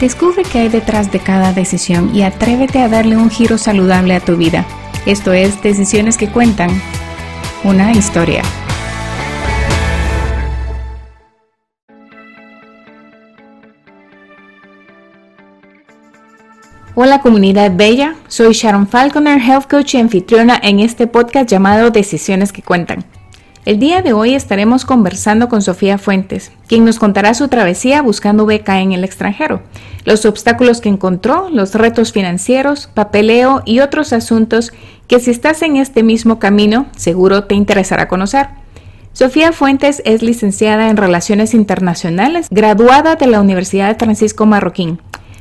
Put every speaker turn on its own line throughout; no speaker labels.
Descubre qué hay detrás de cada decisión y atrévete a darle un giro saludable a tu vida. Esto es Decisiones que Cuentan, una historia. Hola comunidad bella, soy Sharon Falconer, Health Coach y anfitriona en este podcast llamado Decisiones que Cuentan. El día de hoy estaremos conversando con Sofía Fuentes, quien nos contará su travesía buscando beca en el extranjero, los obstáculos que encontró, los retos financieros, papeleo y otros asuntos que si estás en este mismo camino seguro te interesará conocer. Sofía Fuentes es licenciada en Relaciones Internacionales, graduada de la Universidad de Francisco Marroquín,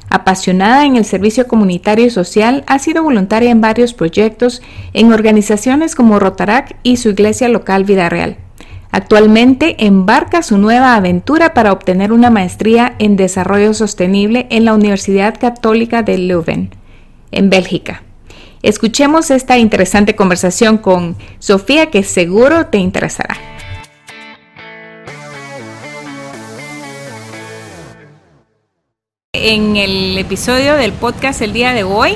Apasionada en el servicio comunitario y social, ha sido voluntaria en varios proyectos en organizaciones como Rotarac y su iglesia local Vida Real. Actualmente embarca su nueva aventura para obtener una maestría en desarrollo sostenible en la Universidad Católica de Leuven, en Bélgica. Escuchemos esta interesante conversación con Sofía que seguro te interesará. En el episodio del podcast el día de hoy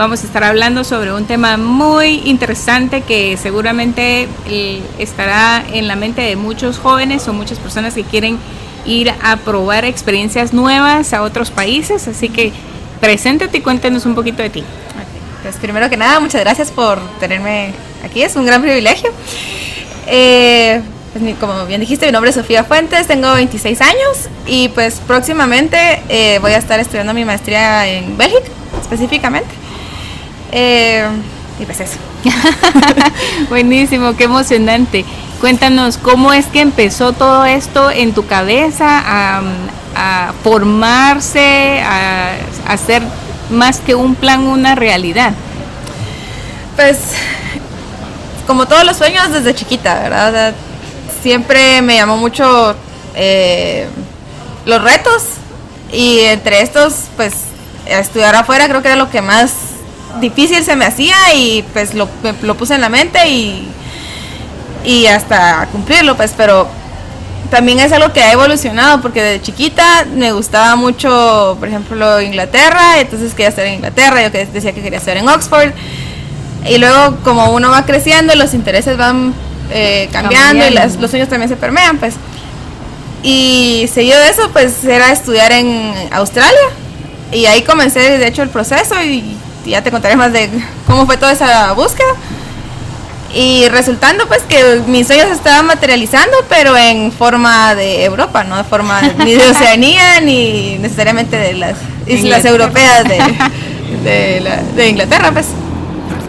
vamos a estar hablando sobre un tema muy interesante que seguramente eh, estará en la mente de muchos jóvenes o muchas personas que quieren ir a probar experiencias nuevas a otros países. Así que preséntate y cuéntanos un poquito de ti.
Pues primero que nada, muchas gracias por tenerme aquí, es un gran privilegio. Eh, pues, como bien dijiste, mi nombre es Sofía Fuentes, tengo 26 años y pues próximamente eh, voy a estar estudiando mi maestría en Bélgica, específicamente. Eh, y pues eso.
Buenísimo, qué emocionante. Cuéntanos, ¿cómo es que empezó todo esto en tu cabeza a, a formarse, a, a hacer más que un plan, una realidad?
Pues como todos los sueños desde chiquita, ¿verdad? siempre me llamó mucho eh, los retos y entre estos, pues estudiar afuera creo que era lo que más difícil se me hacía y pues lo, lo puse en la mente y, y hasta cumplirlo, pues, pero también es algo que ha evolucionado porque de chiquita me gustaba mucho, por ejemplo, Inglaterra, entonces quería estar en Inglaterra, yo decía que quería estar en Oxford. Y luego como uno va creciendo, los intereses van eh, cambiando, y los sueños también se permean, pues. Y seguido de eso, pues era estudiar en Australia. Y ahí comencé, de hecho, el proceso y ya te contaré más de cómo fue toda esa búsqueda. Y resultando pues que mis sueños se estaban materializando, pero en forma de Europa, no de forma ni de Oceanía ni necesariamente de las islas europeas de, de Inglaterra, pues.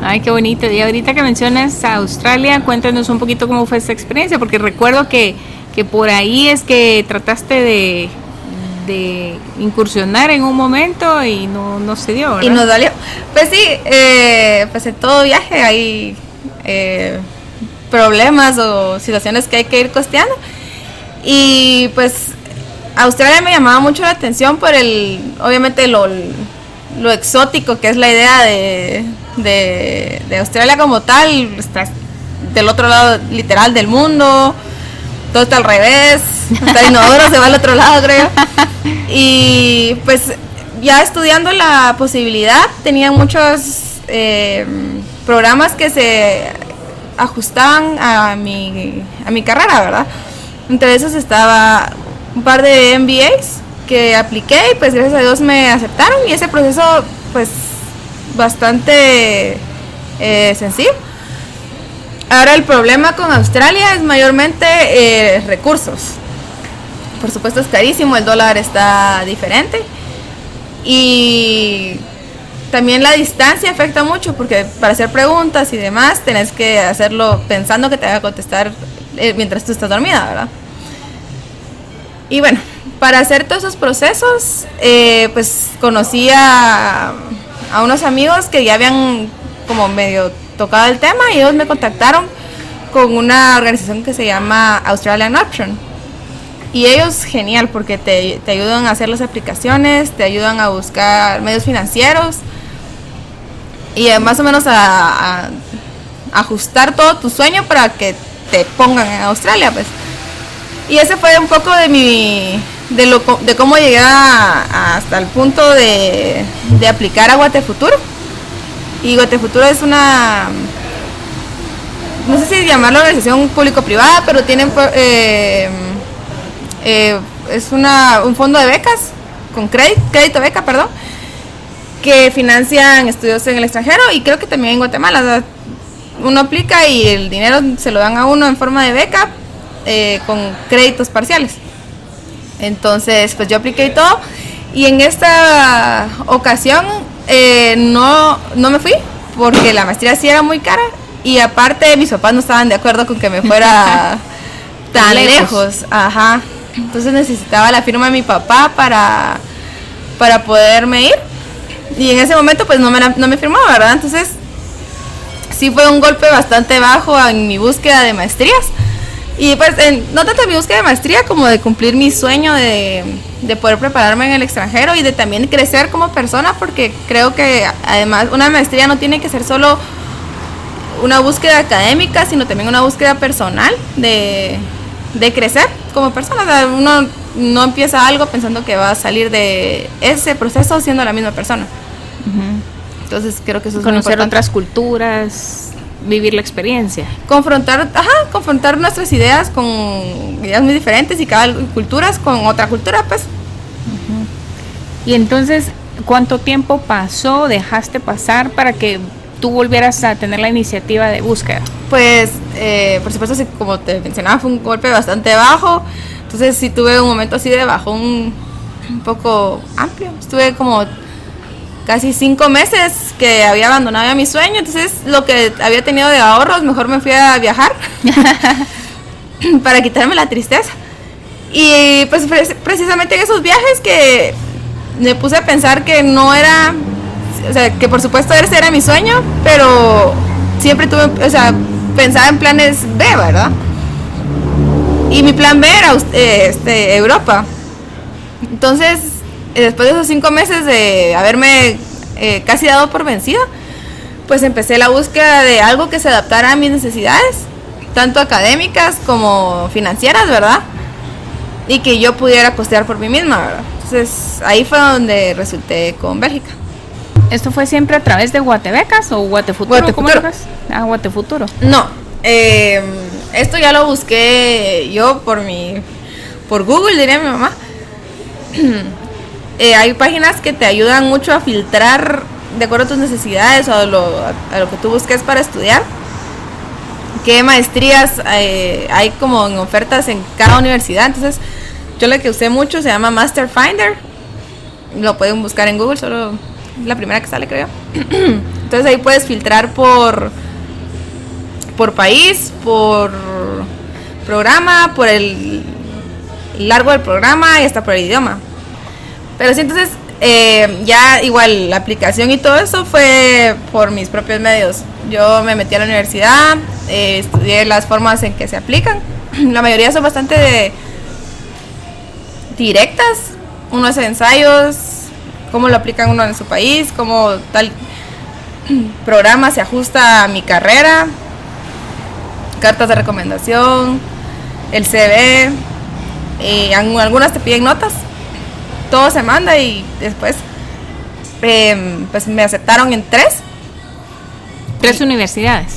Ay, qué bonito. Y ahorita que mencionas a Australia, cuéntanos un poquito cómo fue esa experiencia, porque recuerdo que, que por ahí es que trataste de, de incursionar en un momento y no, no se dio. ¿verdad?
Y nos dolió. Pues sí, eh, pues en todo viaje hay eh, problemas o situaciones que hay que ir costeando. Y pues Australia me llamaba mucho la atención por el, obviamente lo, lo exótico que es la idea de, de, Australia como tal, está del otro lado literal del mundo, todo está al revés, hasta inodoro se va al otro lado creo. Y pues ya estudiando la posibilidad, tenía muchos eh, programas que se ajustaban a mi, a mi carrera, ¿verdad? Entre esos estaba un par de MBAs que apliqué y pues gracias a Dios me aceptaron y ese proceso pues bastante eh, sencillo. Ahora el problema con Australia es mayormente eh, recursos. Por supuesto es carísimo, el dólar está diferente. Y también la distancia afecta mucho porque para hacer preguntas y demás tenés que hacerlo pensando que te va a contestar eh, mientras tú estás dormida, ¿verdad? Y bueno, para hacer todos esos procesos, pues conocí a a unos amigos que ya habían como medio tocado el tema y ellos me contactaron con una organización que se llama Australian Option. Y ellos, genial, porque te, ayudan a hacer las aplicaciones, te ayudan a buscar medios financieros y más o menos a, ajustar todo tu sueño para que te pongan en Australia, pues. Y ese fue un poco de mi, de, lo, de cómo llegué hasta el punto de, de aplicar a Guatefuturo. Y Guatefuturo es una, no sé si llamarlo organización público-privada, pero tienen, eh, eh, es una, un fondo de becas, con crédito, crédito beca, perdón, que financian estudios en el extranjero y creo que también en Guatemala. uno aplica y el dinero se lo dan a uno en forma de beca eh, con créditos parciales. Entonces, pues yo apliqué y todo. Y en esta ocasión eh, no, no me fui porque la maestría sí era muy cara y aparte mis papás no estaban de acuerdo con que me fuera tan lejos. Ajá. Entonces necesitaba la firma de mi papá para, para poderme ir. Y en ese momento pues no me, no me firmó, ¿verdad? Entonces sí fue un golpe bastante bajo en mi búsqueda de maestrías. Y pues no tanto mi búsqueda de maestría como de cumplir mi sueño de, poder prepararme en el extranjero y de también crecer como persona porque creo que además una maestría no tiene que ser solo una búsqueda académica, sino también una búsqueda personal de, crecer como persona. uno no empieza algo pensando que va a salir de ese proceso siendo la misma persona. Entonces creo que eso es
Conocer otras culturas, vivir la experiencia.
Confrontar, ajá, confrontar nuestras ideas con ideas muy diferentes y cada culturas con otra cultura, pues.
Y entonces, ¿cuánto tiempo pasó, dejaste pasar para que tú volvieras a tener la iniciativa de búsqueda?
Pues, eh, por supuesto, como te mencionaba, fue un golpe bastante bajo. Entonces, sí tuve un momento así de bajón un poco amplio. Estuve como casi cinco meses que había abandonado ya mi sueño, entonces lo que había tenido de ahorros, mejor me fui a viajar para quitarme la tristeza. Y pues precisamente en esos viajes que me puse a pensar que no era, o sea, que por supuesto ese era mi sueño, pero siempre tuve, o sea, pensaba en planes B, ¿verdad? Y mi plan B era eh, este, Europa. Entonces después de esos cinco meses de haberme eh, casi dado por vencida, pues empecé la búsqueda de algo que se adaptara a mis necesidades, tanto académicas como financieras, ¿verdad? Y que yo pudiera costear por mí misma, ¿verdad? Entonces ahí fue donde resulté con Bélgica.
¿Esto fue siempre a través de Guatebecas o Guatefuturo?
Guatefuturo.
Ah, Guatefuturo.
No, em, esto ya lo busqué yo por mi, por Google, diría mi mamá. Eh, hay páginas que te ayudan mucho a filtrar de acuerdo a tus necesidades o a lo, que tú busques para estudiar. ¿Qué maestrías eh, hay como en ofertas en cada universidad? Entonces, yo la que usé mucho se llama Master Finder. Lo pueden buscar en Google, solo la primera que sale, creo. Entonces ahí puedes filtrar por por país, por programa, por el largo del programa y hasta por el idioma. Pero sí, entonces eh, ya igual la aplicación y todo eso fue por mis propios medios. Yo me metí a la universidad, eh, estudié las formas en que se aplican. La mayoría son bastante directas. Uno hace ensayos, cómo lo aplican uno en su país, cómo tal programa se ajusta a mi carrera, cartas de recomendación, el CV, y algunas te piden notas todo se manda y después em, pues me aceptaron en tres.
Tres universidades.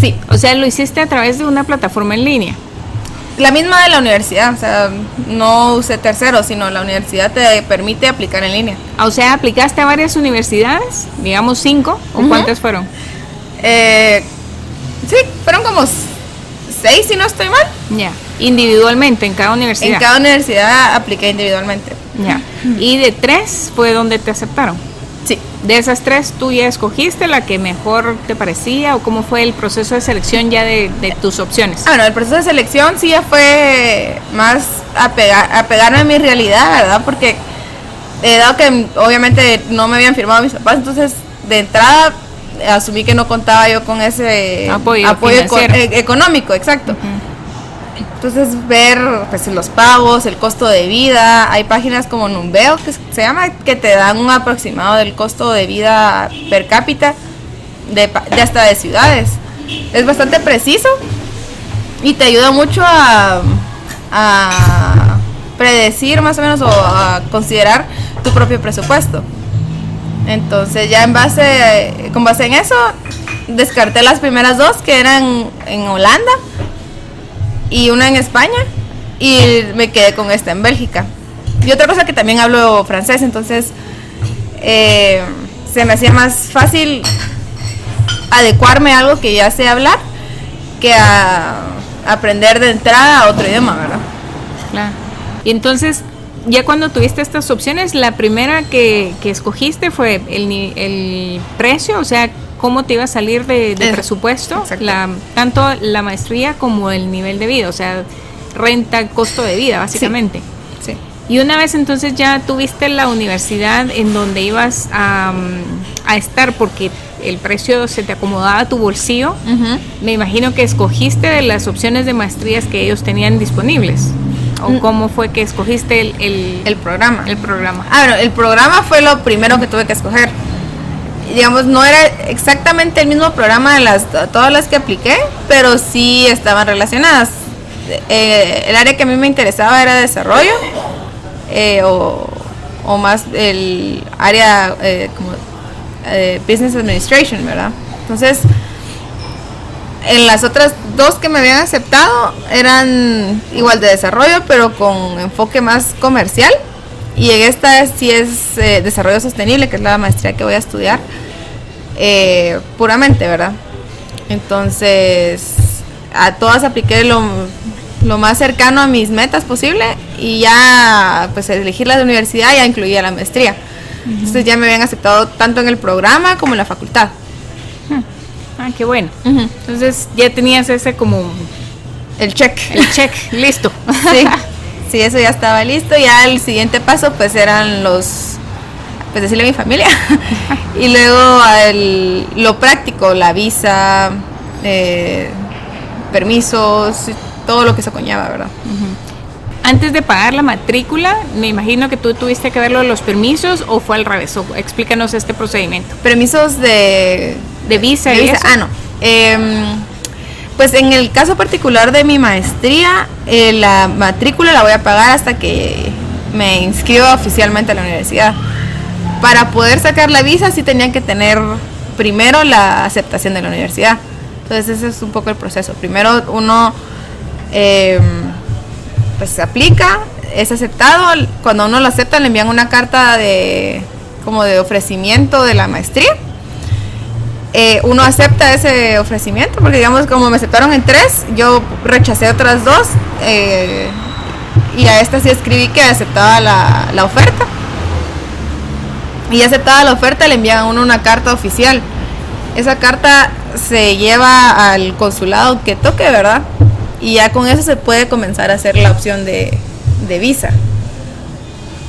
Sí.
O sea, lo hiciste a través de una plataforma en línea.
La misma de la universidad, o sea, no usé tercero, sino la universidad te permite aplicar en línea.
O sea, aplicaste a varias universidades, digamos cinco, ¿o cuántas fueron?
Eh, sí, fueron como seis, si no estoy mal.
Ya, individualmente en cada universidad.
En cada universidad apliqué individualmente.
Ya. Y de tres fue donde te aceptaron.
Sí.
De esas tres, ¿tú ya escogiste la que mejor te parecía o cómo fue el proceso de selección ya de, tus opciones?
Ah, bueno, el proceso de selección sí ya fue más apegarme a mi realidad, ¿verdad? Porque dado que obviamente no me habían firmado mis papás, entonces de entrada asumí que no contaba yo con ese
apoyo,
e-, económico, exacto. Entonces ver pues los pagos, el costo de vida, hay páginas como Numbeo que se llama que te dan un aproximado del costo de vida per cápita de, hasta de ciudades. Es bastante preciso y te ayuda mucho a, predecir más o menos o a considerar tu propio presupuesto. Entonces ya en base, con base en eso, descarté las primeras dos que eran en Holanda y una en España y me quedé con esta en Bélgica. Y otra cosa que también hablo francés, entonces eh, se me hacía más fácil adecuarme a algo que ya sé hablar que a aprender de entrada a otro idioma, ¿verdad?
Claro. Y entonces, ya cuando tuviste estas opciones, la primera que, escogiste fue el, el precio, o sea, cómo te iba a salir de, presupuesto, la, tanto la maestría como el nivel de vida, o sea, renta, costo de vida, básicamente.
Sí.
Y una vez entonces ya tuviste la universidad en donde ibas a, a estar porque el precio se te acomodaba a tu bolsillo, me imagino que escogiste de las opciones de maestrías que ellos tenían disponibles. ¿O mm. cómo fue que escogiste el,
el, programa?
El programa.
Ah, bueno, el programa fue lo primero que tuve que escoger. Digamos, no era exactamente el mismo programa de las, todas las que apliqué, pero sí estaban relacionadas. Eh, el área que a mí me interesaba era desarrollo eh, o, o, más el área eh, como Business Administration, ¿verdad? Entonces, en las otras dos que me habían aceptado eran igual de desarrollo, pero con enfoque más comercial. Y en esta sí es eh, desarrollo sostenible, que es la maestría que voy a estudiar, eh, puramente, ¿verdad? Entonces, a todas apliqué lo, lo, más cercano a mis metas posible y ya, pues, elegir la universidad ya incluía la maestría. Entonces ya me habían aceptado tanto en el programa como en la facultad.
Ah, qué bueno. Entonces ya tenías ese como...
El check.
El check, listo.
Sí. sí, eso ya estaba listo. Ya el siguiente paso pues eran los... Pues decirle a mi familia. y luego el, lo práctico, la visa, eh, permisos, todo lo que se coñaba, ¿verdad?
Antes de pagar la matrícula, me imagino que tú tuviste que verlo los permisos o fue al revés. explícanos este procedimiento.
Permisos de,
de visa.
Ah, no. Em, pues en el caso particular de mi maestría, eh, la matrícula la voy a pagar hasta que me inscriba oficialmente a la universidad. Para poder sacar la visa sí tenían que tener primero la aceptación de la universidad. Entonces ese es un poco el proceso. Primero uno... Eh, pues se aplica, es aceptado, cuando uno lo acepta le envían una carta de como de ofrecimiento de la maestría. Eh, uno acepta ese ofrecimiento, porque digamos como me aceptaron en tres, yo rechacé otras dos eh, y a esta sí escribí que aceptaba la, la oferta. Y aceptada la oferta le envían a uno una carta oficial. Esa carta se lleva al consulado que toque, ¿verdad? y ya con eso se puede comenzar a hacer la opción de, visa.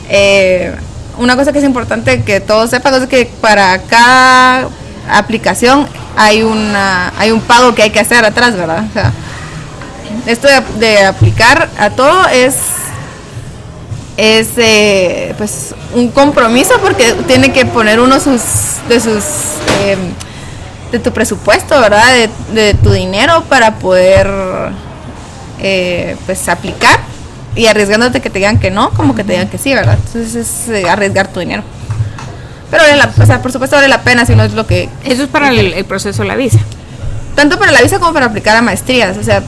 Eh, una cosa que es importante que todos sepan es que para cada aplicación hay una hay un pago que hay que hacer atrás, ¿verdad? esto de, aplicar a todo es es eh, pues un compromiso porque tiene que poner uno sus de sus eh, de tu presupuesto, ¿verdad? De, de tu dinero para poder eh, pues aplicar y arriesgándote que te digan que no, como que te digan que sí, ¿verdad? Entonces es eh, arriesgar tu dinero. Pero vale la, o sea, por supuesto vale la pena si no es lo que...
Eso es para el, proceso de la visa.
Tanto para la visa como para aplicar a maestrías. O sea,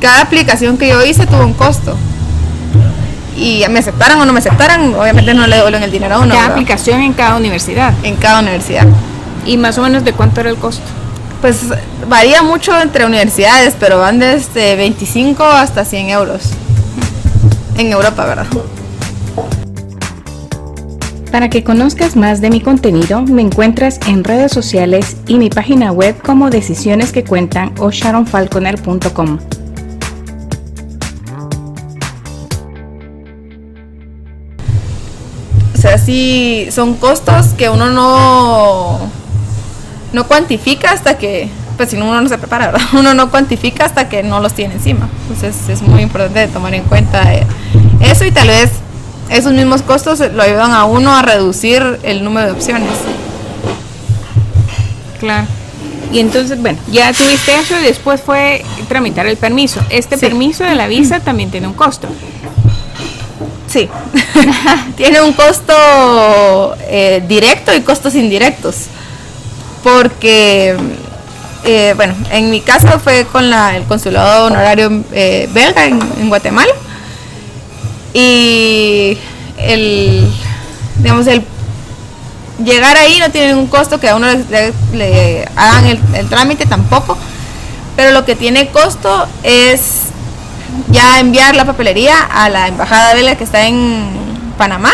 cada aplicación que yo hice tuvo un costo. Y me aceptaran o no me aceptaran, obviamente no le devuelven el dinero a uno.
Cada aplicación en cada universidad.
En cada universidad.
¿Y más o menos de cuánto era el costo?
Pues varía mucho entre universidades, pero van desde 25 hasta 100 euros. En Europa, ¿verdad?
Para que conozcas más de mi contenido, me encuentras en redes sociales y mi página web como Decisiones que Cuentan o sharonfalconer.com.
O sea, sí, son costos que uno no no cuantifica hasta que, pues si uno no se prepara, uno no cuantifica hasta que no los tiene encima. Entonces es muy importante tomar en cuenta eh, eso y tal vez esos mismos costos lo ayudan a uno a reducir el número de opciones.
Claro. Y entonces, bueno, ya tuviste eso y después fue tramitar el permiso. Este permiso de la visa también tiene un costo.
Sí, tiene un costo eh, directo y costos indirectos. Porque, eh, bueno, en mi caso fue con la, el consulado honorario eh, belga en, Guatemala. Y el, digamos, el llegar ahí no tiene ningún costo que a uno le, hagan el, el trámite tampoco. Pero lo que tiene costo es ya enviar la papelería a la embajada belga que está en Panamá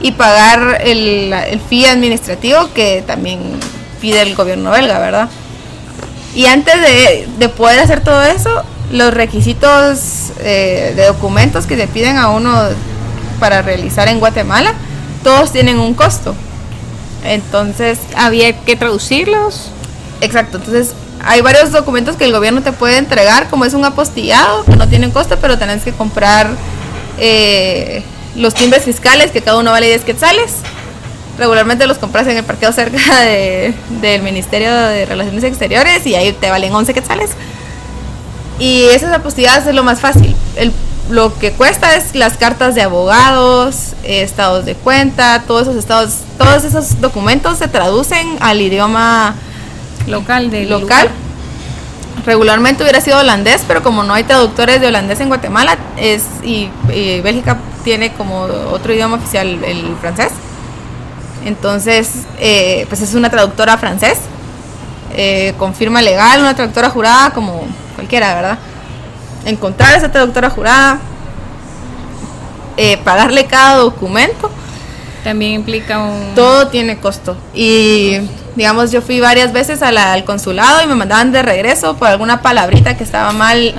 y pagar el, el fee administrativo que también pide el gobierno belga, ¿verdad? Y antes de, poder hacer todo eso, los requisitos eh, de documentos que se piden a uno para realizar en Guatemala, todos tienen un costo. Entonces...
¿Había que traducirlos?
Exacto, entonces hay varios documentos que el gobierno te puede entregar, como es un apostillado, que no tienen costo, pero tenés que comprar eh, los timbres fiscales, que cada uno vale 10 quetzales. Regularmente los compras en el parqueo cerca del Ministerio de Relaciones Exteriores y ahí te valen 11 quetzales. Y esas apostilladas es lo más fácil. lo que cuesta es las cartas de abogados, estados de cuenta, todos esos estados, todos esos documentos se traducen al idioma
local de
local. Regularmente hubiera sido holandés, pero como no hay traductores de holandés en Guatemala, es y, Bélgica tiene como otro idioma oficial el francés. Entonces, eh, pues es una traductora francés, eh, con firma legal, una traductora jurada como cualquiera, ¿verdad? Encontrar esa traductora jurada, eh, pagarle cada documento.
También implica un...
Todo tiene costo. Y digamos, yo fui varias veces al consulado y me mandaban de regreso por alguna palabrita que estaba mal.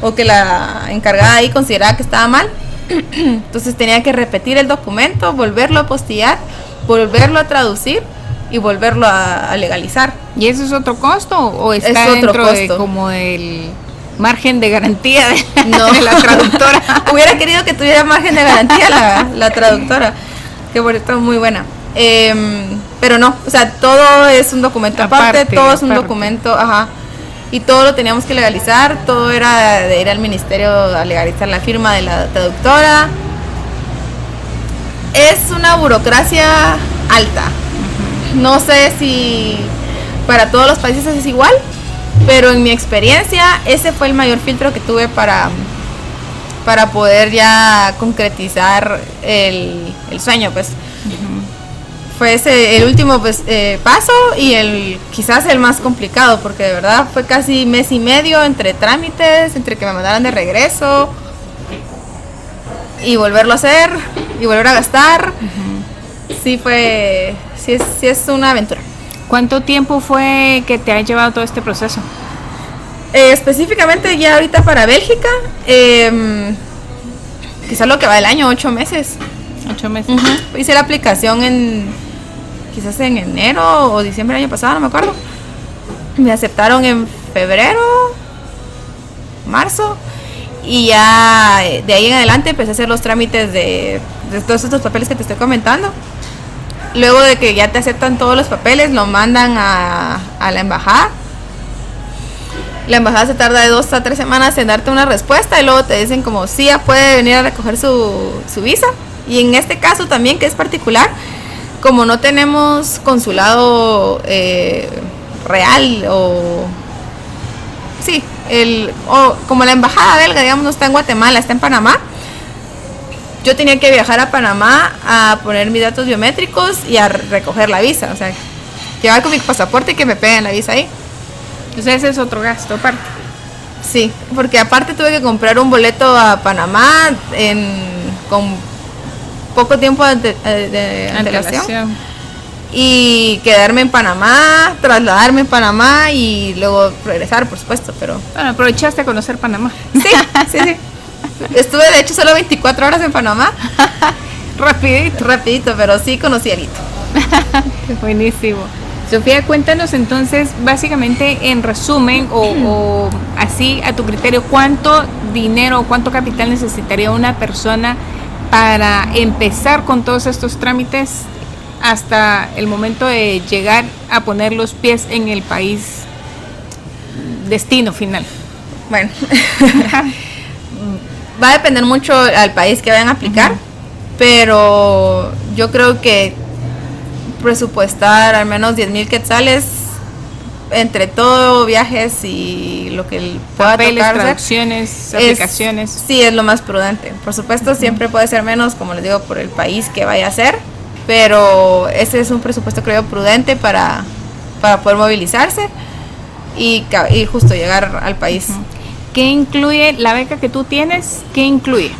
O que la encargada ahí consideraba que estaba mal. Entonces tenía que repetir el documento, volverlo a postillar, volverlo a traducir y volverlo a, legalizar.
¿Y eso es otro costo o está es otro dentro costo. de como el margen de garantía de, la traductora?
Hubiera querido que tuviera margen de garantía la, la traductora, que por esto es muy buena. Em, pero no, o sea, todo es un documento aparte, todo es un documento, ajá. Y todo lo teníamos que legalizar, todo era de ir al ministerio a legalizar la firma de la traductora. Es una burocracia alta. No sé si para todos los países es igual, pero en mi experiencia ese fue el mayor filtro que tuve para, para poder ya concretizar el, el sueño, pues fue ese el último pues, eh, paso y el quizás el más complicado porque de verdad fue casi mes y medio entre trámites, entre que me mandaran de regreso y volverlo a hacer y volver a gastar. Sí fue, sí es, sí es una aventura.
¿Cuánto tiempo fue que te ha llevado todo este proceso?
Eh, específicamente ya ahorita para Bélgica, eh, quizás lo que va del año, ocho meses.
Ocho meses.
Hice la aplicación en quizás en enero o diciembre del año pasado, no me acuerdo. Me aceptaron en febrero, marzo, y ya eh, de ahí en adelante empecé a hacer los trámites de, todos estos papeles que te estoy comentando. Luego de que ya te aceptan todos los papeles, lo mandan a, la embajada. La embajada se tarda de dos a tres semanas en darte una respuesta y luego te dicen como sí, ya puede venir a recoger su, visa. Y en este caso también, que es particular, como no tenemos consulado eh, real o sí, el o como la embajada belga, digamos, no está en Guatemala, está en Panamá. Yo tenía que viajar a Panamá a poner mis datos biométricos y a recoger la visa, o sea, llevar con mi pasaporte y que me peguen la visa ahí.
Entonces ese es otro gasto aparte.
Sí, porque aparte tuve que comprar un boleto a Panamá en, con poco tiempo de, eh, de antelación. Y quedarme en Panamá, trasladarme en Panamá y luego regresar, por supuesto, pero...
Bueno, aprovechaste a conocer Panamá.
Sí, sí, sí. Estuve de hecho solo 24 horas en Panamá.
rapidito.
Rapidito, pero sí conocí a.
Buenísimo. Sofía, cuéntanos entonces, básicamente en resumen o, o, así a tu criterio, ¿cuánto dinero o cuánto capital necesitaría una persona para empezar con todos estos trámites hasta el momento de llegar a poner los pies en el país destino final.
Bueno, va a depender mucho al país que vayan a aplicar, pero yo creo que presupuestar al menos 10 mil quetzales entre todo, viajes y lo que pueda
Papeles,
tocar
traducciones,
es-
aplicaciones.
sí, es lo más prudente. Por supuesto, siempre puede ser menos, como les digo, por el país que vaya a ser, pero ese es un presupuesto, creo, prudente para, para poder movilizarse y justo llegar al país.
¿Qué incluye la beca que tú tienes? ¿Qué incluye?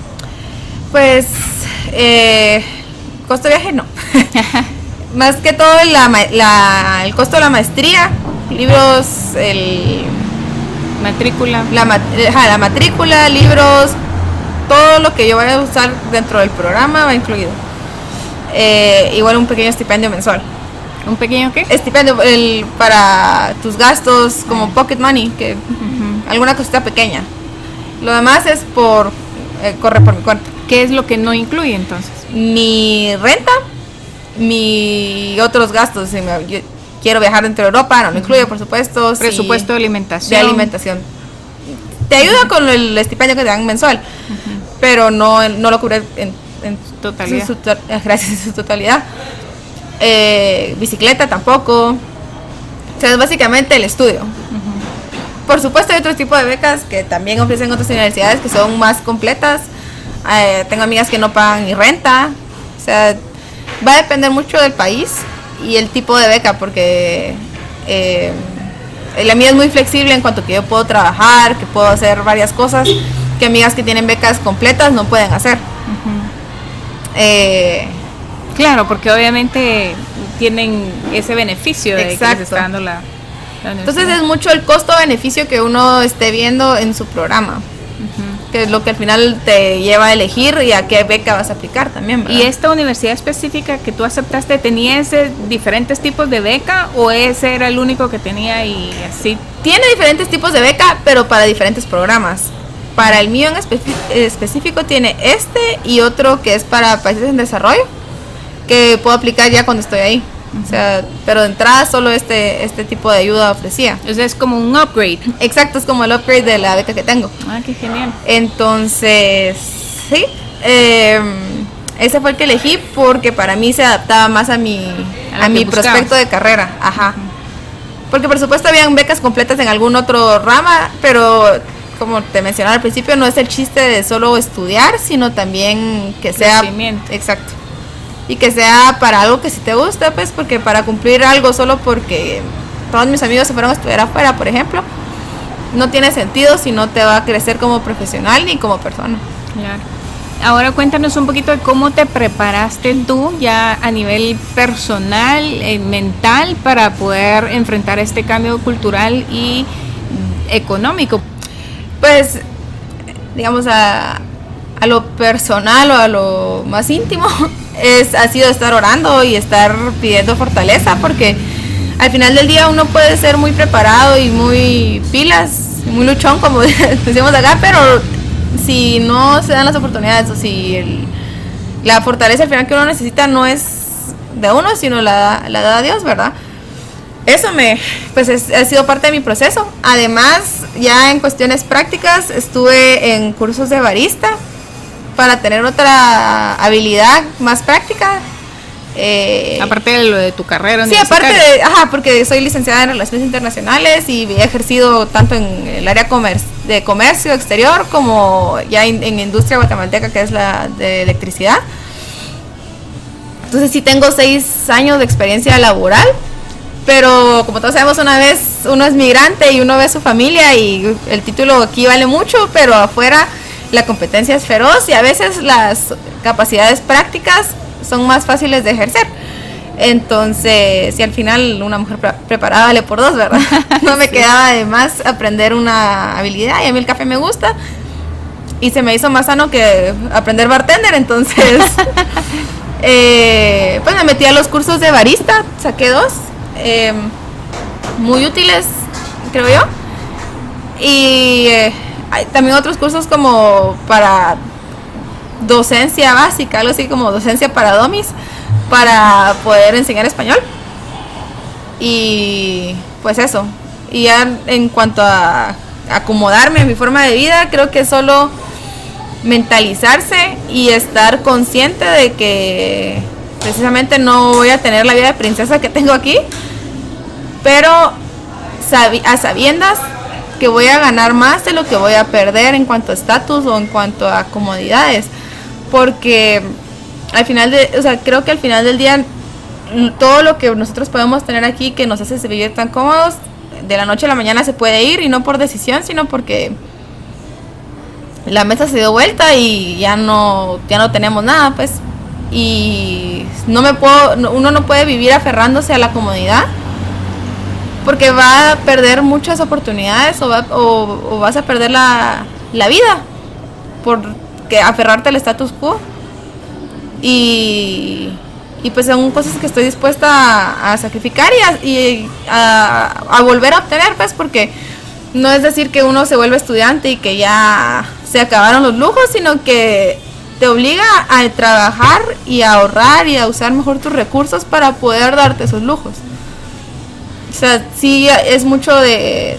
Pues, eh, costo de viaje no. Más que todo la ma- la- el costo de la maestría, libros, el,
Matrícula.
la, mat- ajá, la matrícula, libros, todo lo que yo vaya a usar dentro del programa va incluido. Eh, igual un pequeño estipendio mensual.
¿Un pequeño qué?
Estipendio el, para tus gastos como pocket money, que alguna cosita pequeña. Lo demás es por eh, corre por mi cuenta.
¿Qué es lo que no incluye entonces?
Mi renta, mi otros gastos. Si me- yo quiero viajar dentro de Europa, no lo incluye, por supuesto.
Presupuesto de alimentación.
de alimentación. Te ayuda con el estipendio que te dan mensual, pero no, no lo cubre en, en
Totalidad.
su- su to- gracias en su totalidad. Eh, bicicleta tampoco. O sea, es básicamente el estudio. Por supuesto hay otro tipo de becas que también ofrecen otras universidades que son más completas. Eh, tengo amigas que no pagan ni renta. O sea, va a depender mucho del país y el tipo de beca porque eh, la mía es muy flexible en cuanto que yo puedo trabajar, que puedo hacer varias cosas que amigas que tienen becas completas no pueden hacer. Eh,
Claro, porque obviamente tienen ese beneficio de que les
Exacto.
está dando la,
entonces es mucho el costo-beneficio que uno esté viendo en su programa. Que es lo que al final te lleva a elegir y a qué beca vas a aplicar también. ¿verdad?
¿Y esta universidad específica que tú aceptaste tenía ese diferentes tipos de beca o ese era el único que tenía y así?
Tiene diferentes tipos de beca, pero para diferentes programas. Para el mío en espe- específico tiene este y otro que es para países en desarrollo, que puedo aplicar ya cuando estoy ahí. O sea, pero de entrada solo este, este tipo de ayuda ofrecía.
O sea, es como un upgrade.
Exacto, es como el upgrade de la beca que tengo.
Ah, qué genial.
Entonces, sí, eh, ese fue el que elegí porque para mí se adaptaba más a mi,
A
mi
buscabas.
prospecto de carrera. Ajá. Porque por supuesto habían becas completas en algún otro rama, pero como te mencionaba al principio, no es el chiste de solo estudiar, sino también que sea... Exacto. Y que sea para algo que si te gusta, pues, porque para cumplir algo solo porque todos mis amigos se fueron a estudiar afuera, por ejemplo, no tiene sentido si no te va a crecer como profesional ni como persona.
Claro. Ahora cuéntanos un poquito de cómo te preparaste tú ya a nivel personal, eh, mental, para poder enfrentar este cambio cultural y económico.
Pues, digamos, a, a lo personal o a lo más íntimo, es, ha sido estar orando y estar pidiendo fortaleza, porque al final del día uno puede ser muy preparado y muy pilas, muy luchón, como decimos acá, pero si no se dan las oportunidades o si el- la fortaleza al final que uno necesita no es de uno, sino la, la da Dios, ¿verdad? Eso me, pues es- ha sido parte de mi proceso. Además, ya en cuestiones prácticas, estuve en cursos de barista para tener otra habilidad más práctica. Eh,
Aparte de lo de tu carrera.
Sí, aparte de, ajá, porque soy licenciada en Relaciones Internacionales y he ejercido tanto en el área comer- de comercio exterior como ya en, en industria guatemalteca, que es la de electricidad. Entonces sí tengo seis años de experiencia laboral, pero como todos sabemos, una vez uno es migrante y uno ve a su familia y el título aquí vale mucho, pero afuera la competencia es feroz y a veces las capacidades prácticas son más fáciles de ejercer. Entonces, y al final una mujer pre- preparada vale por dos, ¿verdad? No me quedaba de más aprender una habilidad y a mí el café me gusta y se me hizo más sano que aprender bartender, entonces eh, pues me metí a los cursos de barista, saqué dos, eh, muy útiles, creo yo. Y eh, también otros cursos como para docencia básica, algo así como docencia para domis, para poder enseñar español. Y pues eso. Y ya en cuanto a acomodarme en mi forma de vida, creo que solo mentalizarse y estar consciente de que precisamente no voy a tener la vida de princesa que tengo aquí, pero a sabiendas que voy a ganar más de lo que voy a perder en cuanto a estatus o en cuanto a comodidades. Porque al final de, o sea, creo que al final del día todo lo que nosotros podemos tener aquí que nos hace vivir tan cómodos, de la noche a la mañana se puede ir y no por decisión, sino porque la mesa se dio vuelta y ya no ya no tenemos nada, pues. Y no me puedo uno no puede vivir aferrándose a la comodidad porque va a perder muchas oportunidades o, o, vas a perder la, vida por que aferrarte al status quo. Y, y pues son cosas que estoy dispuesta a, sacrificar y, a, a, volver a obtener, pues porque no es decir que uno se vuelve estudiante y que ya se acabaron los lujos, sino que te obliga a trabajar y a ahorrar y a usar mejor tus recursos para poder darte esos lujos. O sea, sí es mucho de,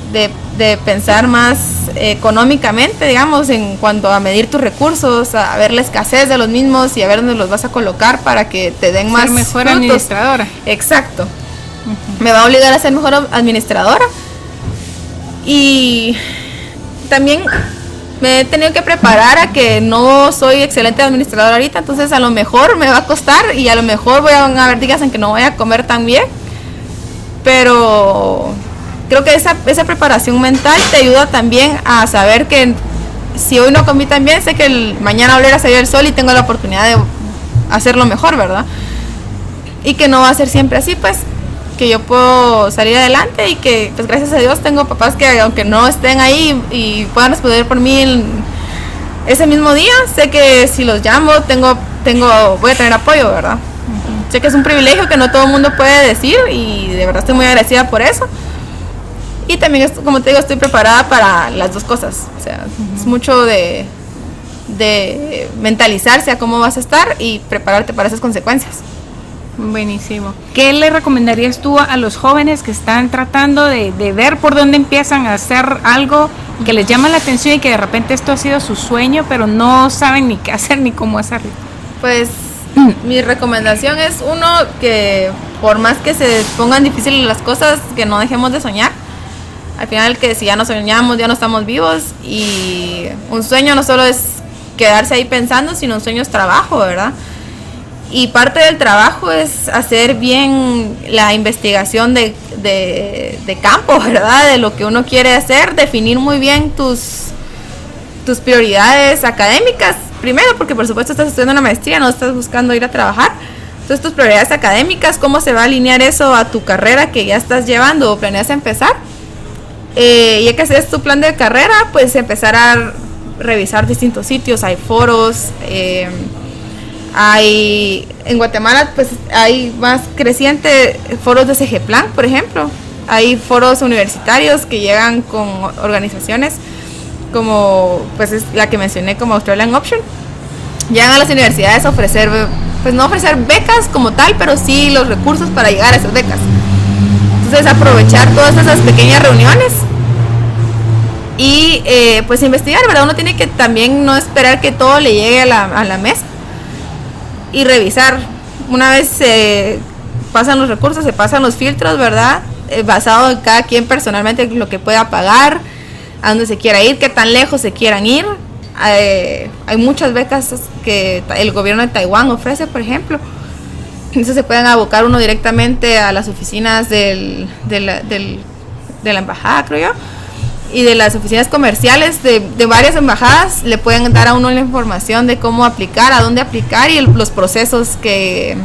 pensar más económicamente, digamos, en cuanto a medir tus recursos, a ver la escasez de los mismos y a ver dónde los vas a colocar para que te den más.
Ser mejor administradora.
Exacto. Me va a obligar a ser mejor administradora. Y también me he tenido que preparar a que no soy excelente administradora ahorita, entonces a lo mejor me va a costar y a lo mejor voy a haber días en que no voy a comer tan bien pero creo que esa, esa preparación mental te ayuda también a saber que si hoy no comí tan bien, sé que el, mañana volverá a salir el sol y tengo la oportunidad de hacerlo mejor, ¿verdad? Y que no va a ser siempre así, pues, que yo puedo salir adelante y que, pues, gracias a Dios tengo papás que, aunque no estén ahí y puedan responder por mí ese mismo día, sé que si los llamo, tengo, tengo, voy a tener apoyo, ¿verdad? Sé que es un privilegio que no todo el mundo puede decir y de verdad estoy muy agradecida por eso. Y también, como te digo, estoy preparada para las dos cosas. O sea, es mucho de, de mentalizarse a cómo vas a estar y prepararte para esas consecuencias.
Buenísimo. ¿Qué le recomendarías tú a los jóvenes que están tratando de, de, ver por dónde empiezan a hacer algo que les llama la atención y que de repente esto ha sido su sueño, pero no saben ni qué hacer ni cómo hacerlo?
Pues mi recomendación es uno que por más que se pongan difíciles las cosas, que no dejemos de soñar. Al final que si ya no soñamos, ya no estamos vivos y un sueño no solo es quedarse ahí pensando, sino un sueño es trabajo, ¿verdad? Y parte del trabajo es hacer bien la investigación de, de campo, ¿verdad? De lo que uno quiere hacer, definir muy bien tus, tus prioridades académicas primero porque por supuesto estás estudiando una maestría, no estás buscando ir a trabajar. Entonces tus prioridades académicas, cómo se va a alinear eso a tu carrera que ya estás llevando o planeas empezar. Eh, ya que haces tu plan de carrera, pues empezar a revisar distintos sitios, hay foros, eh, hay en Guatemala pues hay más creciente foros de CG Plan, por ejemplo. Hay foros universitarios que llegan con organizaciones como pues es la que mencioné como Australian Option, llegan a las universidades a ofrecer, pues no ofrecer becas como tal, pero sí los recursos para llegar a esas becas. Entonces aprovechar todas esas pequeñas reuniones y eh, pues investigar, ¿verdad? Uno tiene que también no esperar que todo le llegue a la, a la mesa y revisar. Una vez se pasan los recursos, se pasan los filtros, ¿verdad? Eh, basado en cada quien personalmente lo que pueda pagar a dónde se quiera ir, qué tan lejos se quieran ir. Hay muchas becas que el gobierno de Taiwán ofrece, por ejemplo. Entonces se pueden abocar uno directamente a las oficinas del, de, la, de la embajada, creo yo. Y de las oficinas comerciales de, de, varias embajadas le pueden dar a uno la información de cómo aplicar, a dónde aplicar y los procesos que,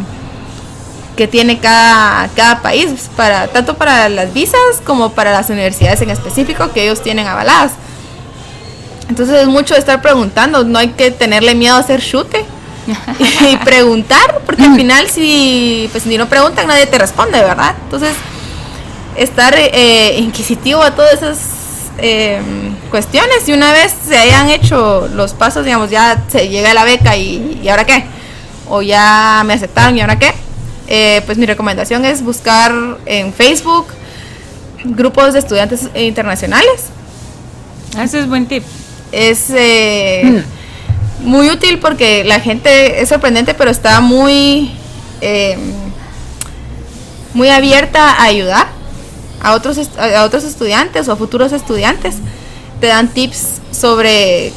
que tiene cada, cada país, para, tanto para las visas como para las universidades en específico que ellos tienen avaladas. Entonces es mucho estar preguntando, no hay que tenerle miedo a hacer chute y preguntar, porque al final si, pues, si no preguntan nadie te responde, ¿verdad? Entonces estar eh, inquisitivo a todas esas eh, cuestiones y una vez se hayan hecho los pasos, digamos, ya se llega a la beca y, y ahora qué, o ya me aceptaron y ahora qué, eh, pues mi recomendación es buscar en Facebook grupos de estudiantes internacionales.
Ese es buen tip.
Es, eh, muy útil porque la gente es sorprendente, pero está muy, eh, muy abierta a ayudar a otros, a otros estudiantes o a futuros estudiantes. Te dan tips sobre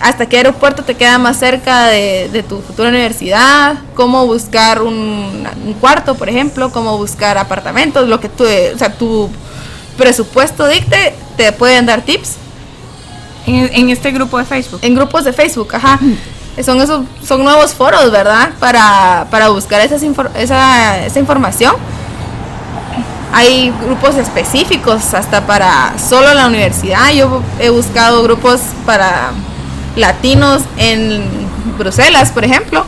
hasta qué aeropuerto te queda más cerca de, tu futura universidad, cómo buscar un, cuarto, por ejemplo, cómo buscar apartamentos, lo que tu, o sea, tu presupuesto dicte, te pueden dar tips.
En, este grupo de Facebook.
En grupos de Facebook, ajá. Son, esos, son nuevos foros, ¿verdad? Para, para buscar esa, esa información. Hay grupos específicos hasta para solo la universidad. Yo he buscado grupos para latinos en Bruselas, por ejemplo.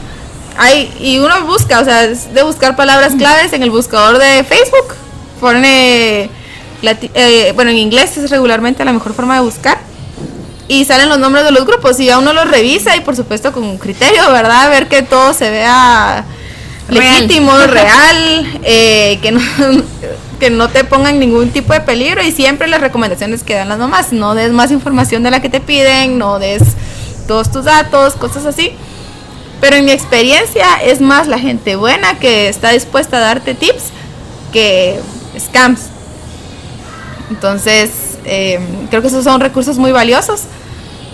Hay, y uno busca, o sea, es de buscar palabras claves en el buscador de Facebook. Pone, eh, bueno, en inglés es regularmente la mejor forma de buscar. Y salen los nombres de los grupos y ya uno los revisa y por supuesto con un criterio, ¿verdad? Ver que todo se vea legítimo, real, eh, que, no, que no te pongan ningún tipo de peligro y siempre las recomendaciones que dan las mamás. No des más información de la que te piden, no des todos tus datos, cosas así. Pero en mi experiencia es más la gente buena que está dispuesta a darte tips que scams. Entonces, em, creo que esos son recursos muy valiosos.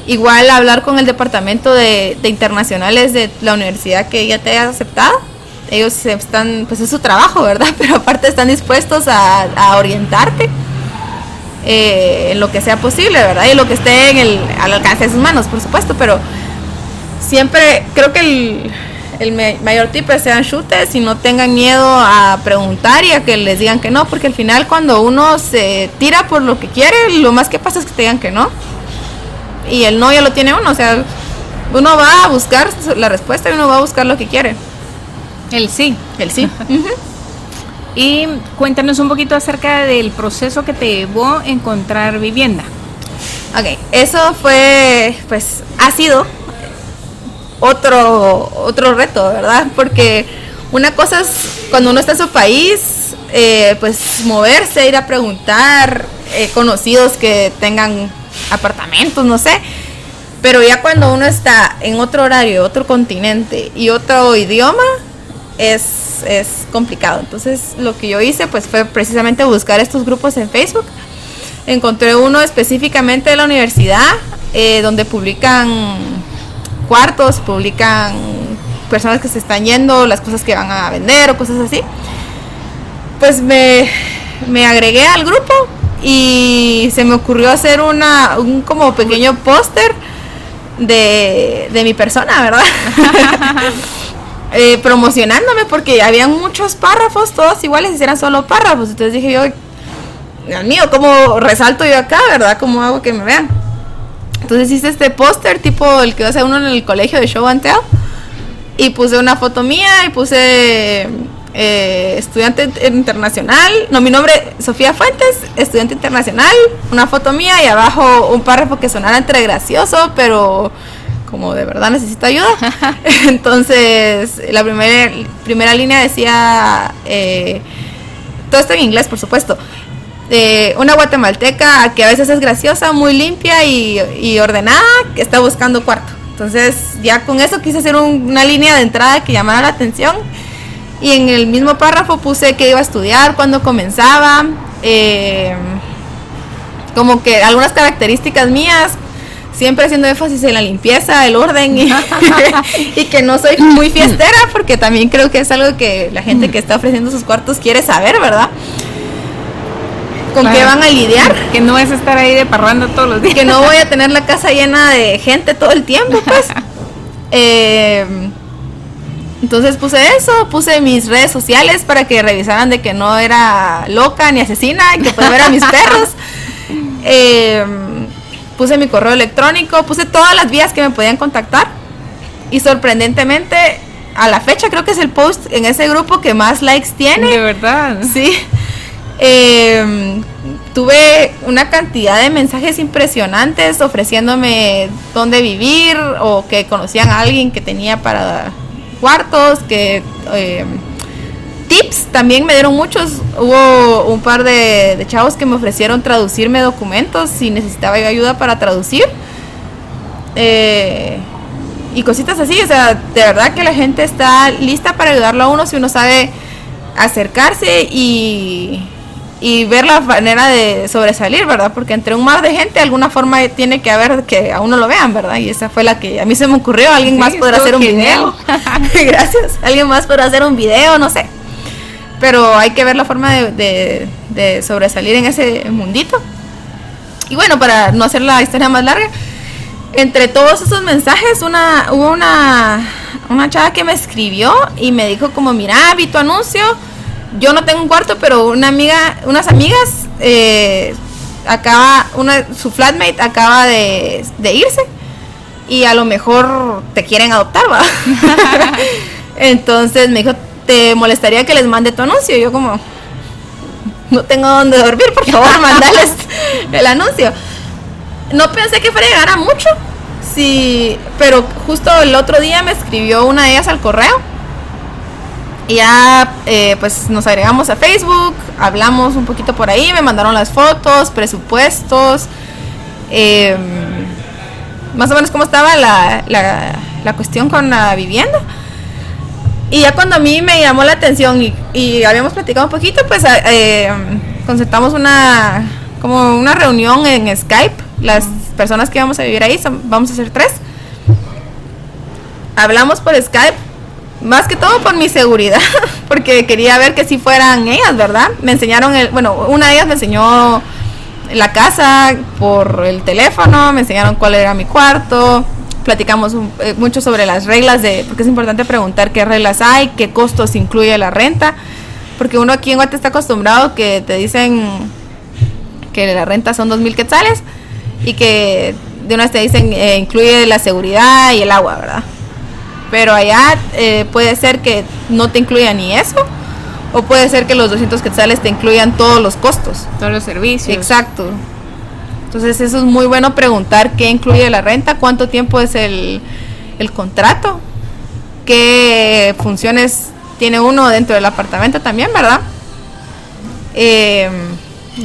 Igual hablar con el departamento de, internacionales de la universidad que ya te haya aceptado. Ellos están, pues es su trabajo, ¿verdad? Pero aparte están dispuestos a, a orientarte eh, en lo que sea posible, ¿verdad? Y lo que esté en el, al alcance de sus manos, por supuesto, pero siempre creo que el, el mayor tip es sean chutes y no tengan miedo a preguntar y a que les digan que no, porque al final cuando uno se tira por lo que quiere, lo más que pasa es que te digan que no. Y el no ya lo tiene uno, o sea, uno va a buscar la respuesta y uno va a buscar lo que quiere.
El sí.
El sí.
Y cuéntanos un poquito acerca del proceso que te llevó a encontrar vivienda.
Ok, eso fue, pues, ha sido otro, otro reto, ¿verdad? Porque una cosa es cuando uno está en su país, eh, pues moverse, ir a preguntar, eh, conocidos que tengan apartamentos, no sé. Pero ya cuando uno está en otro horario, otro continente y otro idioma, es, es complicado. Entonces lo que yo hice pues fue precisamente buscar estos grupos en Facebook. Encontré uno específicamente de la universidad eh, donde publican cuartos, publican personas que se están yendo, las cosas que van a vender o cosas así. Pues me, me agregué al grupo y se me ocurrió hacer una, un como pequeño póster de, de mi persona, ¿verdad? Eh, promocionándome porque habían muchos párrafos, todos iguales, y eran solo párrafos. Entonces dije yo, Dios mío, ¿cómo resalto yo acá, verdad? ¿Cómo hago que me vean? Entonces hice este póster tipo el que hace uno en el colegio de Show and Tell. Y puse una foto mía y puse eh, estudiante internacional. No, mi nombre Sofía Fuentes, estudiante internacional. Una foto mía y abajo un párrafo que sonara entre gracioso, pero como de verdad necesito ayuda. Entonces, la primera, primera línea decía, eh, todo esto en inglés, por supuesto. Eh, una guatemalteca que a veces es graciosa, muy limpia y, ordenada, que está buscando cuarto. Entonces, ya con eso quise hacer una línea de entrada que llamara la atención. Y en el mismo párrafo puse que iba a estudiar, cuándo comenzaba, eh, como que algunas características mías, siempre haciendo énfasis en la limpieza, el orden y, que no soy muy fiestera porque también creo que es algo que la gente que está ofreciendo sus cuartos quiere saber, ¿verdad? ¿Con qué van a lidiar?
Que no es estar ahí de parranda todos los días.
Que no voy a tener la casa llena de gente todo el tiempo, pues. Eh, entonces puse eso, puse mis redes sociales para que revisaran de que no era loca ni asesina, que pueda ver a mis perros. Eh, puse mi correo electrónico, puse todas las vías que me podían contactar y sorprendentemente a la fecha creo que es el post en ese grupo que más likes tiene.
De verdad.
Sí. Em, tuve una cantidad de mensajes impresionantes ofreciéndome dónde vivir o que conocían a alguien que tenía para cuartos, que em, tips también me dieron muchos. Hubo un par de, chavos que me ofrecieron traducirme documentos si necesitaba ayuda para traducir. Eh, y cositas así. O sea, de verdad que la gente está lista para ayudarlo a uno si uno sabe acercarse y, y ver la manera de sobresalir, ¿verdad? Porque entre un mar de gente, alguna forma tiene que haber que a uno lo vean, ¿verdad? Y esa fue la que a mí se me ocurrió. Alguien más podrá hacer un video. Gracias. Alguien más podrá hacer un video, no sé. Pero hay que ver la forma de, de sobresalir en ese mundito. Y bueno, para no hacer la historia más larga, entre todos esos mensajes, una, hubo una, una chava que me escribió y me dijo como, mira, vi tu anuncio, yo no tengo un cuarto, pero una amiga, unas amigas, eh, acaba, una, su flatmate acaba de, irse y a lo mejor te quieren adoptar, ¿va? Entonces me dijo, ¿te molestaría que les mande tu anuncio? Y yo como, no tengo dónde dormir, por favor, mandales el anuncio. No pensé que fuera a llegar a mucho, sí, pero justo el otro día me escribió una de ellas al correo. Y ya eh, pues nos agregamos a Facebook, hablamos un poquito por ahí, me mandaron las fotos, presupuestos, em, más o menos cómo estaba la, la cuestión con la vivienda. Y ya cuando a mí me llamó la atención y, habíamos platicado un poquito, pues eh, concertamos una como una reunión en Skype. Las personas que vamos a vivir ahí, vamos a ser tres. Hablamos por Skype, más que todo por mi seguridad, porque quería ver que si fueran ellas, ¿verdad? Me enseñaron, el, bueno, una de ellas me enseñó la casa por el teléfono, me enseñaron cuál era mi cuarto, platicamos eh, mucho sobre las reglas de, porque es importante preguntar qué reglas hay, qué costos incluye la renta, porque uno aquí en Guate está acostumbrado que te dicen que la renta son dos mil quetzales y que de una vez te dicen eh, incluye la seguridad y el agua, ¿verdad? Pero allá eh, puede ser que no te incluya ni eso, o puede ser que los 200 quetzales te incluyan todos los costos.
Todos los servicios.
Exacto. Entonces eso es muy bueno preguntar qué incluye la renta, cuánto tiempo es el, contrato, qué funciones tiene uno dentro del apartamento también, ¿verdad? Em,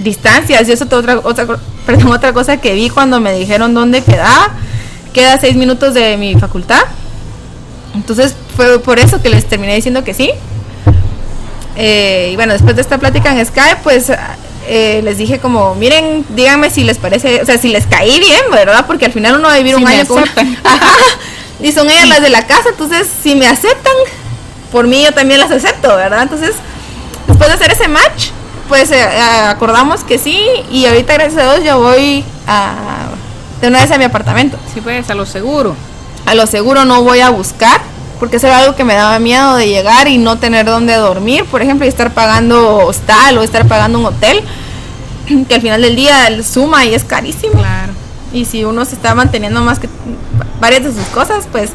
distancias, y eso es otra, otra, perdón, otra cosa que vi cuando me dijeron dónde quedaba. Queda seis minutos de mi facultad. Entonces fue por eso que les terminé diciendo que sí. Eh, y bueno, después de esta plática en Skype, pues eh, les dije como, miren, díganme si les parece, o sea, si les caí bien, ¿verdad? Porque al final uno va a vivir un año con... y son ellas las de la casa, entonces si me aceptan, por mí yo también las acepto, ¿verdad? Entonces, después de hacer ese match, pues eh, acordamos que sí y ahorita gracias a Dios yo voy a, de una vez a mi apartamento.
Sí, pues, a lo seguro.
A lo seguro no voy a buscar porque eso era algo que me daba miedo de llegar y no tener dónde dormir, por ejemplo, y estar pagando hostal o estar pagando un hotel, que al final del día suma y es carísimo.
Claro.
Y si uno se está manteniendo más que varias de sus cosas, pues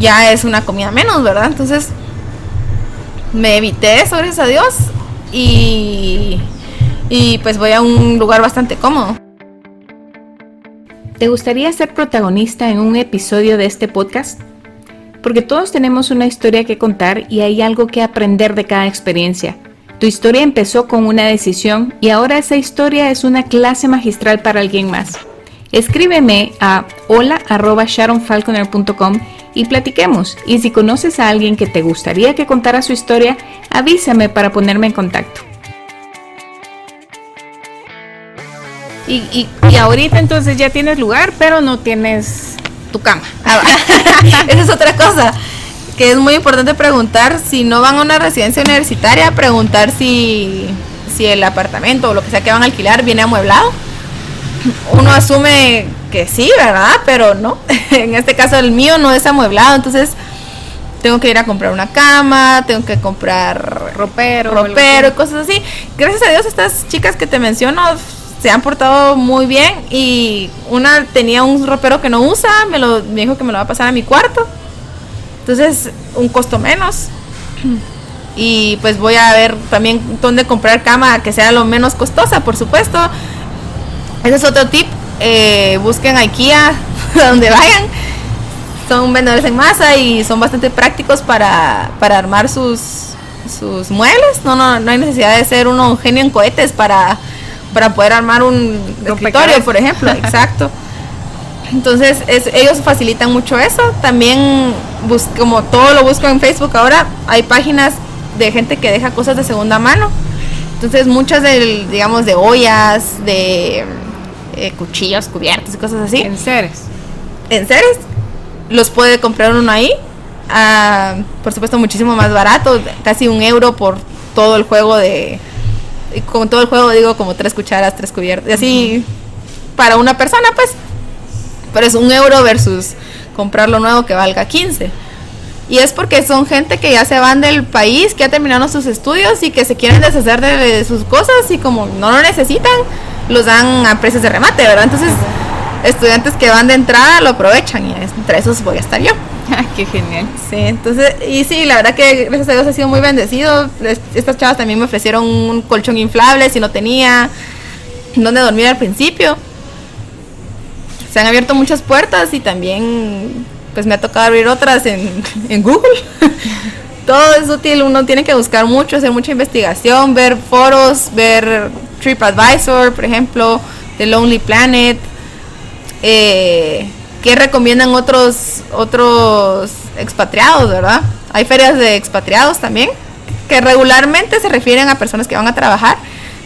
ya es una comida menos, ¿verdad? Entonces me evité eso, gracias a Dios, y, y pues voy a un lugar bastante cómodo.
¿Te gustaría ser protagonista en un episodio de este podcast? Porque todos tenemos una historia que contar y hay algo que aprender de cada experiencia. Tu historia empezó con una decisión y ahora esa historia es una clase magistral para alguien más. Escríbeme a hola.sharonfalconer.com y platiquemos. Y si conoces a alguien que te gustaría que contara su historia, avísame para ponerme en contacto. Y, ahorita entonces ya tienes lugar, pero no tienes tu cama.
Ah, Esa es otra cosa que es muy importante preguntar si no van a una residencia universitaria, preguntar si, si el apartamento o lo que sea que van a alquilar viene amueblado. Uno asume que sí, ¿verdad? Pero no. en este caso el mío no es amueblado, entonces tengo que ir a comprar una cama, tengo que comprar ropero, ropero y cosas así. Gracias a Dios estas chicas que te menciono se han portado muy bien y una tenía un ropero que no usa, me, lo, dijo que me lo va a pasar a mi cuarto. Entonces, un costo menos. Y pues voy a ver también dónde comprar cama que sea lo menos costosa, por supuesto. Ese es otro tip. Eh, busquen IKEA donde vayan. Son vendedores en masa y son bastante prácticos para, para armar sus, sus muebles. No, no, no hay necesidad de ser uno un genio en cohetes para para poder armar un escritorio, por ejemplo. Exacto. Entonces ellos facilitan mucho eso. También como todo lo busco en Facebook ahora, hay páginas de gente que deja cosas de segunda mano. Entonces muchas de, digamos, de ollas, de eh, cuchillos, cubiertos y cosas así.
En seres.
En seres. Los puede comprar uno ahí. Ah, por supuesto muchísimo más barato, casi un euro por todo el juego de... Con todo el juego digo como tres cucharas, tres cubiertos. Y así para una persona pues. Pero es un euro versus comprarlo nuevo que valga 15. Y es porque son gente que ya se van del país, que ya terminaron sus estudios y que se quieren deshacer de, sus cosas y como no lo necesitan, los dan a precios de remate, ¿verdad? Entonces, estudiantes que van de entrada lo aprovechan y entre esos voy a estar yo.
Qué genial.
Sí, entonces, y sí, la verdad que gracias a Dios ha sido muy bendecido. Estas chavas también me ofrecieron un colchón inflable si no tenía donde dormir al principio. Se han abierto muchas puertas y también pues me ha tocado abrir otras en, Google. Todo es útil, uno tiene que buscar mucho, hacer mucha investigación, ver foros, ver TripAdvisor, por ejemplo, The Lonely Planet, eh, qué recomiendan otros, otros expatriados, ¿verdad? Hay ferias de expatriados también, que regularmente se refieren a personas que van a trabajar,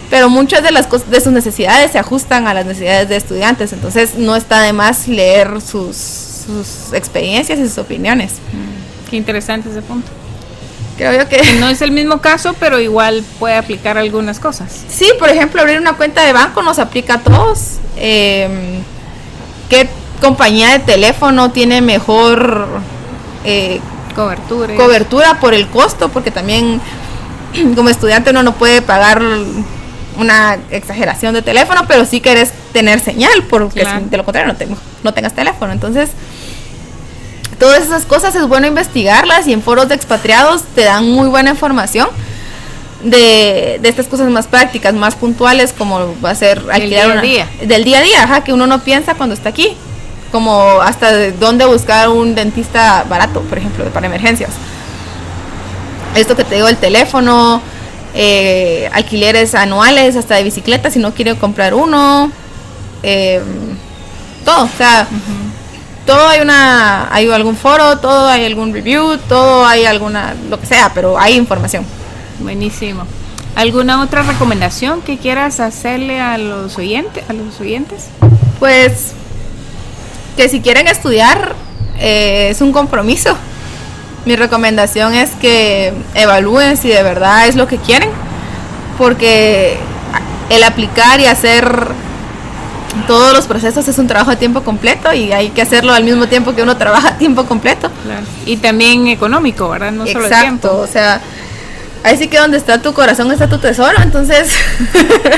pero muchas de las de sus necesidades se ajustan a las necesidades de estudiantes, entonces no está de más leer sus sus experiencias y sus opiniones.
Mm, qué interesante ese punto.
Creo yo que...
No es el mismo caso, pero igual puede aplicar algunas cosas.
Sí, por ejemplo, abrir una cuenta de banco nos aplica a todos. Em, ¿Qué compañía de teléfono tiene mejor
eh, cobertura?
Cobertura por el costo, porque también como estudiante uno no puede pagar una exageración de teléfono, pero sí querés tener señal, porque de lo contrario no, tengo, no tengas teléfono. Entonces, todas esas cosas es bueno investigarlas y en foros de expatriados te dan muy buena información de, de estas cosas más prácticas, más puntuales, como va a ser
alquilar día día.
del día a día, que uno no piensa cuando está aquí, como hasta de dónde buscar un dentista barato, por ejemplo, para emergencias. Esto que te digo, el teléfono, eh, alquileres anuales, hasta de bicicleta, si no quiero comprar uno, eh, todo, o sea, todo hay una, hay algún foro, todo hay algún review, todo hay alguna, lo que sea, pero hay información.
Buenísimo. ¿Alguna otra recomendación que quieras hacerle a los oyentes, a los oyentes?
Pues que si quieren estudiar eh, es un compromiso. Mi recomendación es que evalúen si de verdad es lo que quieren, porque el aplicar y hacer todos los procesos es un trabajo a tiempo completo y hay que hacerlo al mismo tiempo que uno trabaja a tiempo completo.
Y también económico, ¿verdad?
No solo Exacto, tiempo. o sea, ahí sí que donde está tu corazón está tu tesoro, entonces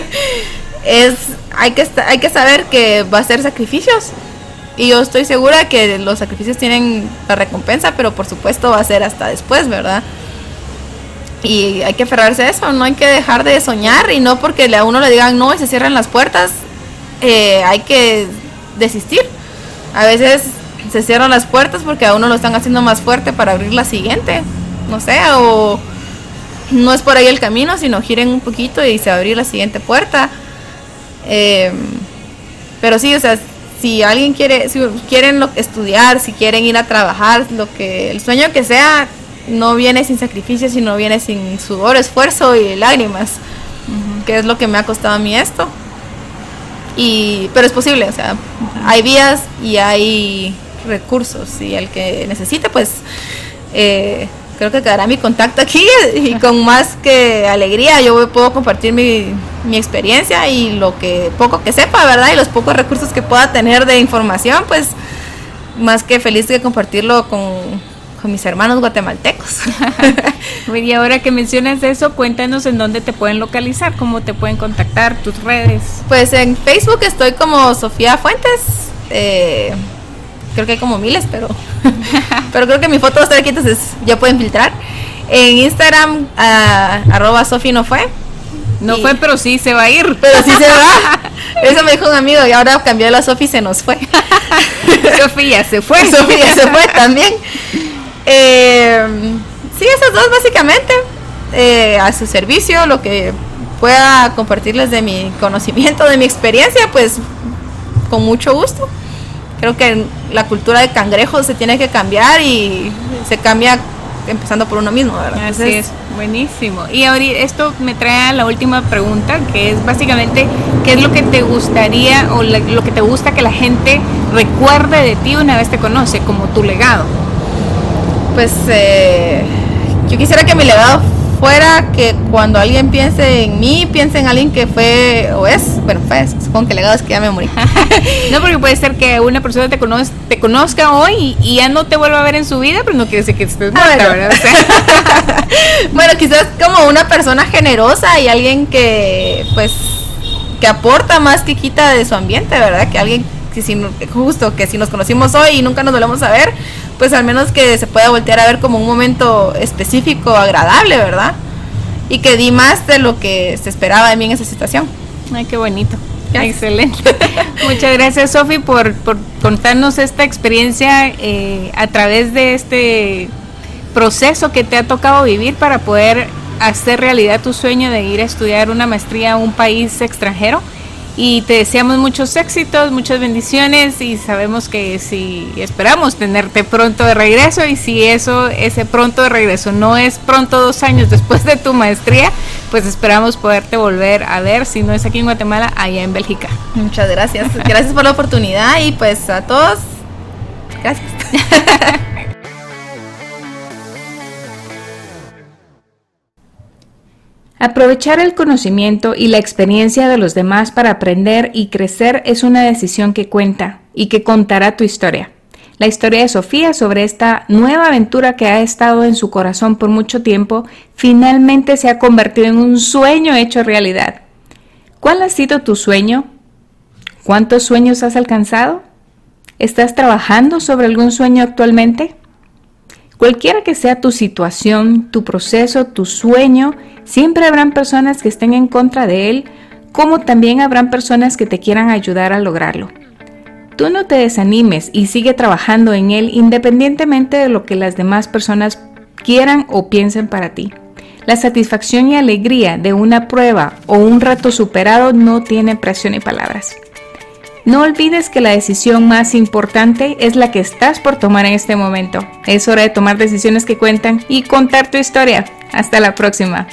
es hay que hay que saber que va a ser sacrificios y yo estoy segura que los sacrificios tienen la recompensa, pero por supuesto va a ser hasta después, ¿verdad? Y hay que aferrarse a eso, no hay que dejar de soñar y no porque a uno le digan no y se cierran las puertas, eh, hay que desistir. A veces se cierran las puertas porque a uno lo están haciendo más fuerte para abrir la siguiente, no sé, o no es por ahí el camino, sino giren un poquito y se abrir la siguiente puerta. Eh, pero sí, o sea, si alguien quiere, si quieren estudiar, si quieren ir a trabajar, lo que el sueño que sea, no viene sin sacrificio, sino viene sin sudor, esfuerzo y lágrimas, que es lo que me ha costado a mí esto. Y, pero es posible, o sea, hay vías y hay recursos y el que necesite, pues eh, creo que quedará mi contacto aquí y con más que alegría yo puedo compartir mi, mi experiencia y lo que poco que sepa, ¿verdad? Y los pocos recursos que pueda tener de información, pues más que feliz de compartirlo con, con mis hermanos guatemaltecos.
y ahora que mencionas eso, cuéntanos en dónde te pueden localizar, cómo te pueden contactar, tus redes.
Pues en Facebook estoy como Sofía Fuentes. Eh, creo que hay como miles, pero, pero creo que mi foto va a estar aquí, entonces ya pueden filtrar. En Instagram, uh, arroba Sofi no fue.
No fue, pero sí se va a ir.
Pero sí se va. Eso me dijo un amigo y ahora cambió la Sofi se nos fue.
Sofía se fue.
Sofía se fue también. Eh, sí, esas dos básicamente. Eh, a su servicio, lo que pueda compartirles de mi conocimiento, de mi experiencia, pues con mucho gusto Creo que la cultura de cangrejos se tiene que cambiar y se cambia empezando por uno mismo, ¿verdad?
Así es, buenísimo. Y ahora esto me trae a la última pregunta, que es básicamente, ¿qué es lo que te gustaría o lo que te gusta que la gente recuerde de ti una vez te conoce, como tu legado?
Pues eh, yo quisiera que mi legado fuera que cuando alguien piense en mí, piense en alguien que fue o es, bueno, fue, supongo que legado es que ya me morí.
no, porque puede ser que una persona te, conozca, te conozca hoy y, ya no te vuelva a ver en su vida, pero no quiere decir que estés muerta, bueno. ¿verdad?
bueno, quizás como una persona generosa y alguien que, pues, que aporta más que quita de su ambiente, ¿verdad? Que alguien que si, justo que si nos conocimos hoy y nunca nos volvemos a ver, pues al menos que se pueda voltear a ver como un momento específico, agradable, ¿verdad? Y que di más de lo que se esperaba de mí en esa situación.
Ay, qué bonito. Excelente. Muchas gracias, Sofi, por, por, contarnos esta experiencia eh, a través de este proceso que te ha tocado vivir para poder hacer realidad tu sueño de ir a estudiar una maestría a un país extranjero y te deseamos muchos éxitos, muchas bendiciones y sabemos que si esperamos tenerte pronto de regreso y si eso, ese pronto de regreso no es pronto dos años después de tu maestría, pues esperamos poderte volver a ver, si no es aquí en Guatemala, allá en Bélgica.
Muchas gracias, gracias por la oportunidad y pues a todos, gracias.
Aprovechar el conocimiento y la experiencia de los demás para aprender y crecer es una decisión que cuenta y que contará tu historia. La historia de Sofía sobre esta nueva aventura que ha estado en su corazón por mucho tiempo finalmente se ha convertido en un sueño hecho realidad. ¿Cuál ha sido tu sueño? ¿Cuántos sueños has alcanzado? ¿Estás trabajando sobre algún sueño actualmente? Cualquiera que sea tu situación, tu proceso, tu sueño, siempre habrán personas que estén en contra de él, como también habrán personas que te quieran ayudar a lograrlo. Tú no te desanimes y sigue trabajando en él independientemente de lo que las demás personas quieran o piensen para ti. La satisfacción y alegría de una prueba o un reto superado no tiene precio ni palabras. No olvides que la decisión más importante es la que estás por tomar en este momento. Es hora de tomar decisiones que cuentan y contar tu historia. Hasta la próxima.